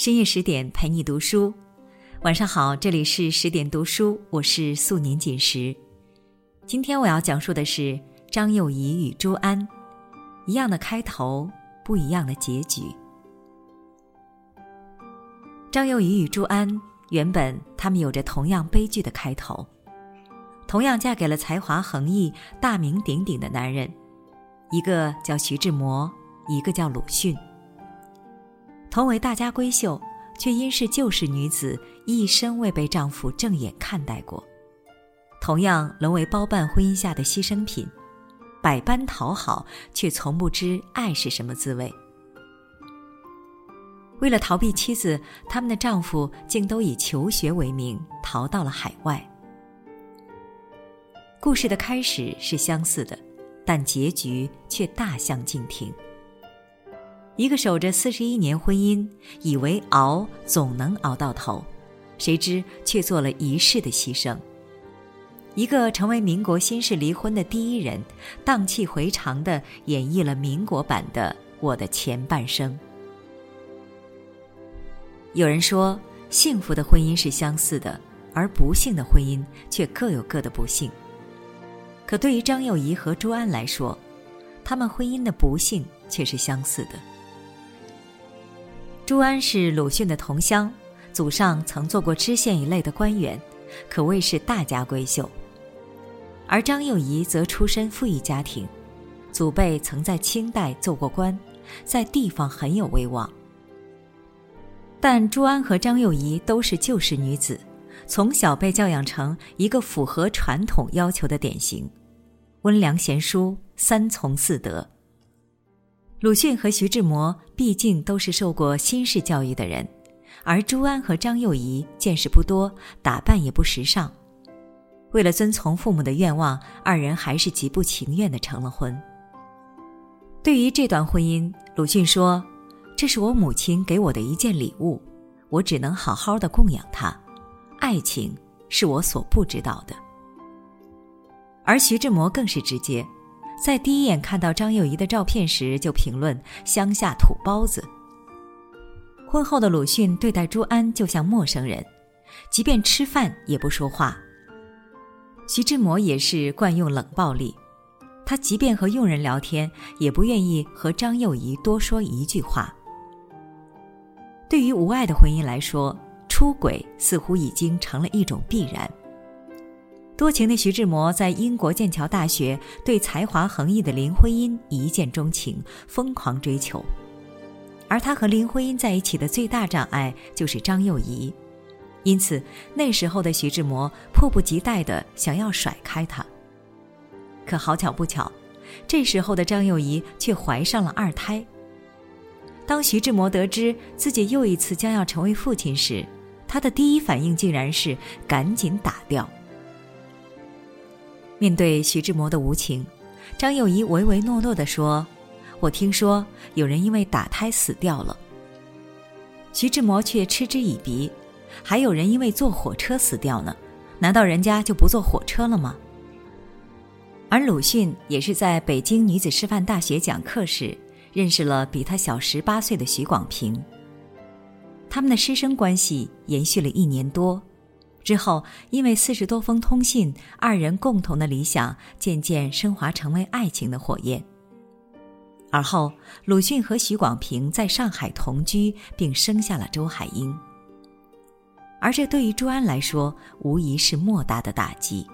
深夜十点陪你读书，晚上好，这里是十点读书，我是素年锦时。今天我要讲述的是张幼仪与朱安，一样的开头，不一样的结局。张幼仪与朱安原本他们有着同样悲剧的开头，同样嫁给了才华横溢、大名鼎鼎的男人，一个叫徐志摩，一个叫鲁迅。同为大家闺秀，却因是旧式女子，一生未被丈夫正眼看待过；同样沦为包办婚姻下的牺牲品，百般讨好，却从不知爱是什么滋味。为了逃避妻子，他们的丈夫竟都以求学为名逃到了海外。故事的开始是相似的，但结局却大相径庭。一个守着四十一年婚姻，以为熬总能熬到头，谁知却做了一世的牺牲。一个成为民国新式离婚的第一人，荡气回肠的演绎了民国版的《我的前半生》。有人说，幸福的婚姻是相似的，而不幸的婚姻却各有各的不幸。可对于张幼仪和朱安来说，他们婚姻的不幸却是相似的。朱安是鲁迅的同乡，祖上曾做过知县一类的官员，可谓是大家闺秀。而张幼仪则出身富裕家庭，祖辈曾在清代做过官，在地方很有威望。但朱安和张幼仪都是旧式女子，从小被教养成一个符合传统要求的典型：温良贤淑，三从四德。鲁迅和徐志摩毕竟都是受过新式教育的人，而朱安和张幼仪见识不多，打扮也不时尚。为了遵从父母的愿望，二人还是极不情愿的成了婚。对于这段婚姻，鲁迅说：“这是我母亲给我的一件礼物，我只能好好的供养她。爱情是我所不知道的。”而徐志摩更是直接。在第一眼看到张幼仪的照片时，就评论乡下土包子。婚后的鲁迅对待朱安就像陌生人，即便吃饭也不说话。徐志摩也是惯用冷暴力，他即便和佣人聊天，也不愿意和张幼仪多说一句话。对于无爱的婚姻来说，出轨似乎已经成了一种必然。多情的徐志摩在英国剑桥大学对才华横溢的林徽因一见钟情，疯狂追求。而他和林徽因在一起的最大障碍就是张幼仪，因此那时候的徐志摩迫不及待地想要甩开她。可好巧不巧，这时候的张幼仪却怀上了二胎。当徐志摩得知自己又一次将要成为父亲时，他的第一反应竟然是赶紧打掉。面对徐志摩的无情，张幼仪唯唯诺诺地说：“我听说有人因为打胎死掉了。”徐志摩却嗤之以鼻：“还有人因为坐火车死掉呢？难道人家就不坐火车了吗？”而鲁迅也是在北京女子师范大学讲课时，认识了比他小十八岁的许广平。他们的师生关系延续了一年多。之后，因为四十多封通信，二人共同的理想渐渐升华成为爱情的火焰。而后，鲁迅和许广平在上海同居，并生下了周海婴。而这对于朱安来说，无疑是莫大的打击。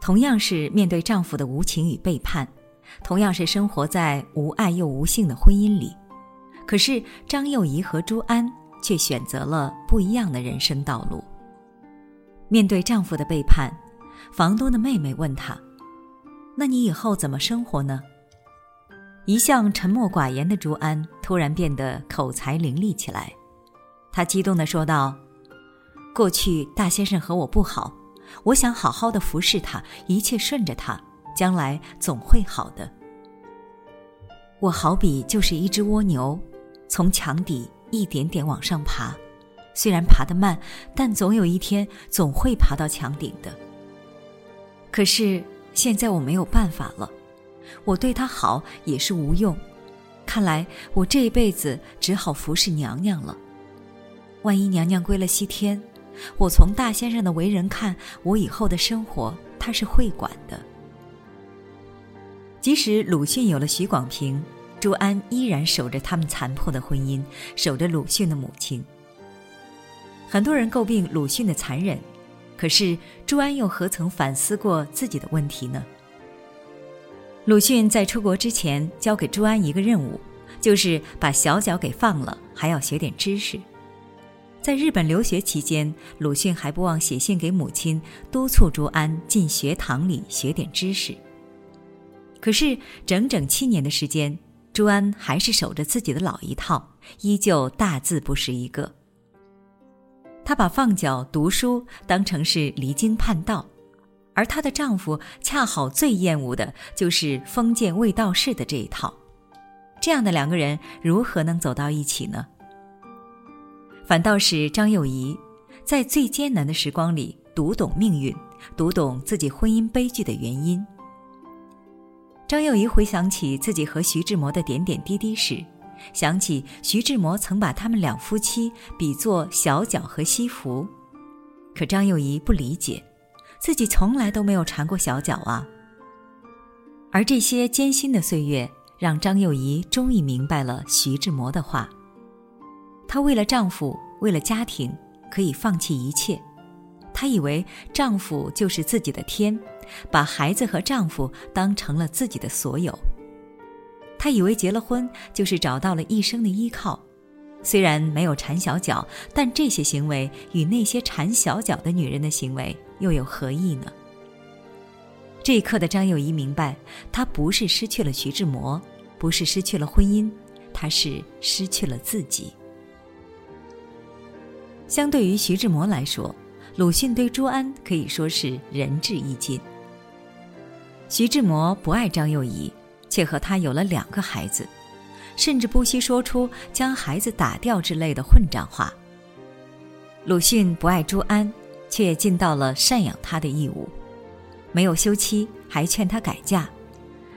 同样是面对丈夫的无情与背叛，同样是生活在无爱又无性的婚姻里，可是张幼仪和朱安。却选择了不一样的人生道路。面对丈夫的背叛，房东的妹妹问他：“那你以后怎么生活呢？”一向沉默寡言的朱安突然变得口才伶俐起来，他激动的说道：“过去大先生和我不好，我想好好的服侍他，一切顺着他，将来总会好的。我好比就是一只蜗牛，从墙底。”一点点往上爬，虽然爬得慢，但总有一天总会爬到墙顶的。可是现在我没有办法了，我对他好也是无用，看来我这一辈子只好服侍娘娘了。万一娘娘归了西天，我从大先生的为人看，我以后的生活他是会管的。即使鲁迅有了许广平，朱安依然守着他们残破的婚姻，守着鲁迅的母亲。很多人诟病鲁迅的残忍，可是朱安又何曾反思过自己的问题呢？鲁迅在出国之前交给朱安一个任务，就是把小脚给放了，还要学点知识。在日本留学期间，鲁迅还不忘写信给母亲，督促朱安进学堂里学点知识。可是整整七年的时间，朱安还是守着自己的老一套，依旧大字不识一个。她把放脚读书当成是离经叛道。而她的丈夫恰好最厌恶的就是封建卫道士的这一套，这样的两个人如何能走到一起呢？反倒是张幼仪，在最艰难的时光里读懂命运，读懂自己婚姻悲剧的原因。张幼仪回想起自己和徐志摩的点点滴滴时，想起徐志摩曾把他们两夫妻比作小脚和西服，可张幼仪不理解。自己从来都没有缠过小脚啊。而这些艰辛的岁月，让张幼仪终于明白了徐志摩的话：她为了丈夫，为了家庭，可以放弃一切。她以为丈夫就是自己的天，把孩子和丈夫当成了自己的所有。她以为结了婚就是找到了一生的依靠。虽然没有缠小脚，但这些行为与那些缠小脚的女人的行为又有何异呢？这一刻的张幼仪明白，她不是失去了徐志摩，不是失去了婚姻，她是失去了自己。相对于徐志摩来说，鲁迅对朱安可以说是仁至义尽。徐志摩不爱张幼仪，却和她有了两个孩子。甚至不惜说出将孩子打掉之类的混账话。鲁迅不爱朱安，却尽到了赡养她的义务，没有休妻，还劝她改嫁，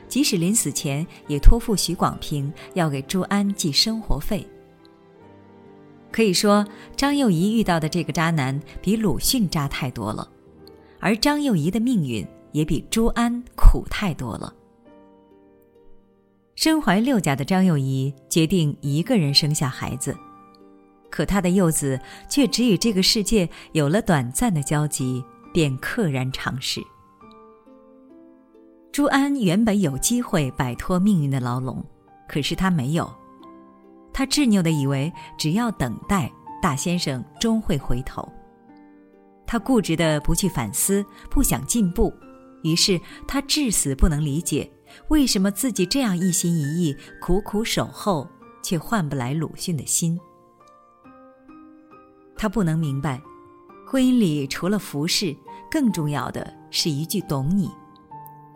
即使临死前也托付许广平要给朱安寄生活费。可以说，张幼仪遇到的这个渣男比鲁迅渣太多了，而张幼仪的命运也比朱安苦太多了。身怀六甲的张幼仪决定一个人生下孩子，可她的幼子却只与这个世界有了短暂的交集，便溘然长逝。朱安原本有机会摆脱命运的牢笼，可是他没有。他执拗的以为只要等待，大先生终会回头。他固执的不去反思，不想进步，于是他至死不能理解。为什么自己这样一心一意、苦苦守候，却换不来鲁迅的心？他不能明白，婚姻里除了服侍，更重要的是一句“懂你”；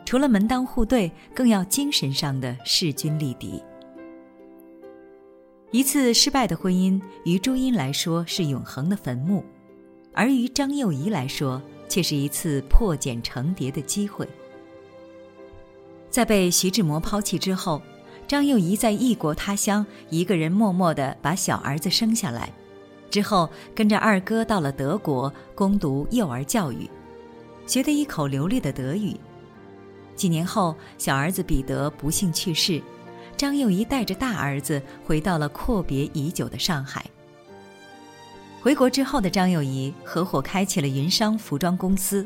除了门当户对，更要精神上的势均力敌。一次失败的婚姻，于朱茵来说是永恒的坟墓，而于张幼仪来说，却是一次破茧成蝶的机会。在被徐志摩抛弃之后，张幼仪在异国他乡一个人默默地把小儿子生下来，之后跟着二哥到了德国攻读幼儿教育，学得一口流利的德语。几年后，小儿子彼得不幸去世，张幼仪带着大儿子回到了阔别已久的上海。回国之后的张幼仪合伙开启了云商服装公司。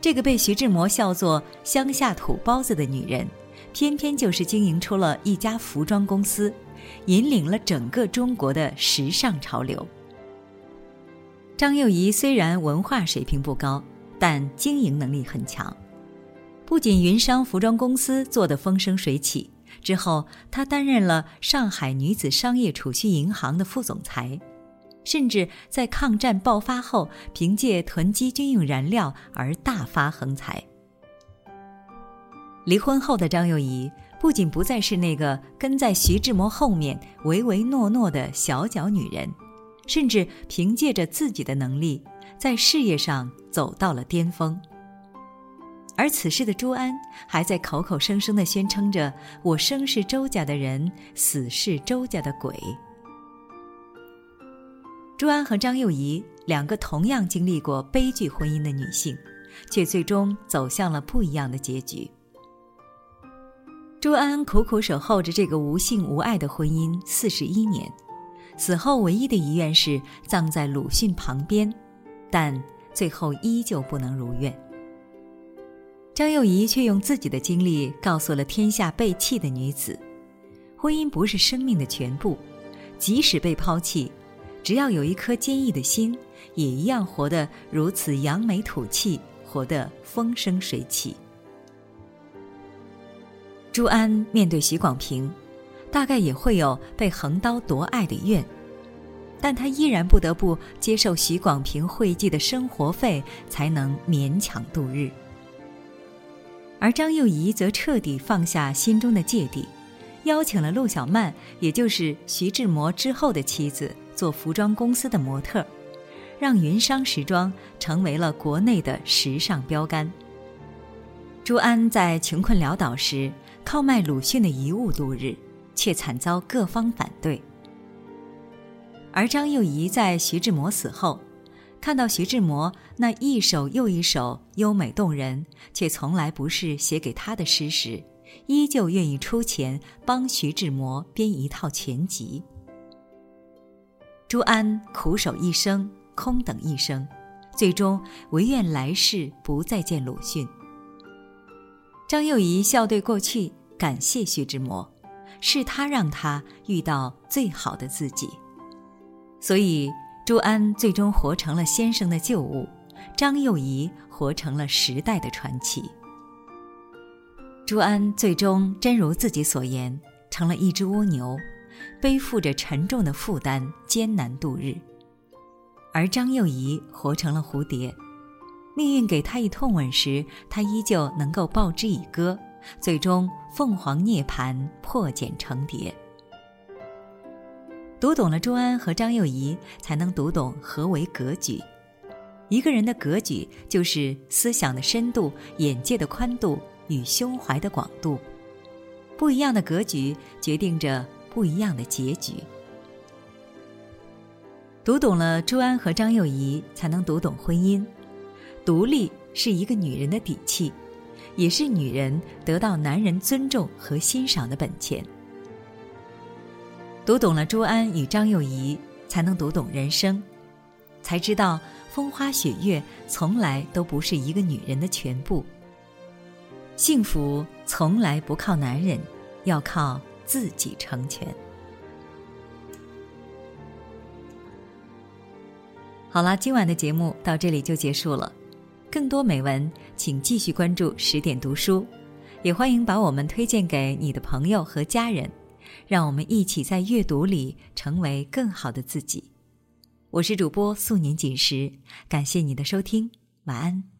这个被徐志摩笑作“乡下土包子”的女人，偏偏就是经营出了一家服装公司，引领了整个中国的时尚潮流。张幼仪虽然文化水平不高，但经营能力很强，不仅云商服装公司做得风生水起，之后她担任了上海女子商业储蓄银行的副总裁。甚至在抗战爆发后，凭借囤积军用燃料而大发横财。离婚后的张幼仪不仅不再是那个跟在徐志摩后面唯唯诺诺的小脚女人，甚至凭借着自己的能力，在事业上走到了巅峰。而此时的朱安还在口口声声的宣称着“我生是周家的人，死是周家的鬼”。朱安和张幼仪两个同样经历过悲剧婚姻的女性，却最终走向了不一样的结局。朱安苦苦守候着这个无性无爱的婚姻四十一年，死后唯一的遗愿是葬在鲁迅旁边，但最后依旧不能如愿。张幼仪却用自己的经历告诉了天下被弃的女子：婚姻不是生命的全部，即使被抛弃。只要有一颗坚毅的心，也一样活得如此扬眉吐气，活得风生水起。朱安面对许广平，大概也会有被横刀夺爱的怨，但他依然不得不接受许广平汇寄的生活费，才能勉强度日。而张幼仪则彻底放下心中的芥蒂，邀请了陆小曼，也就是徐志摩之后的妻子。做服装公司的模特，让云商时装成为了国内的时尚标杆。朱安在穷困潦倒时，靠卖鲁迅的遗物度日，却惨遭各方反对。而张幼仪在徐志摩死后，看到徐志摩那一首又一首优美动人却从来不是写给他的诗时，依旧愿意出钱帮徐志摩编一套全集。朱安苦守一生，空等一生，最终唯愿来世不再见鲁迅。张幼仪笑对过去，感谢徐志摩，是他让他遇到最好的自己。所以，朱安最终活成了先生的旧物，张幼仪活成了时代的传奇。朱安最终真如自己所言，成了一只蜗牛。背负着沉重的负担，艰难度日。而张幼仪活成了蝴蝶，命运给她一痛吻时，她依旧能够报之以歌，最终凤凰涅槃，破茧成蝶。读懂了朱安和张幼仪，才能读懂何为格局。一个人的格局，就是思想的深度、眼界的宽度与胸怀的广度。不一样的格局，决定着。不一样的结局。读懂了朱安和张幼仪，才能读懂婚姻。独立是一个女人的底气，也是女人得到男人尊重和欣赏的本钱。读懂了朱安与张幼仪，才能读懂人生，才知道风花雪月从来都不是一个女人的全部。幸福从来不靠男人，要靠。自己成全。好啦，今晚的节目到这里就结束了。更多美文，请继续关注十点读书，也欢迎把我们推荐给你的朋友和家人，让我们一起在阅读里成为更好的自己。我是主播素年锦时，感谢你的收听，晚安。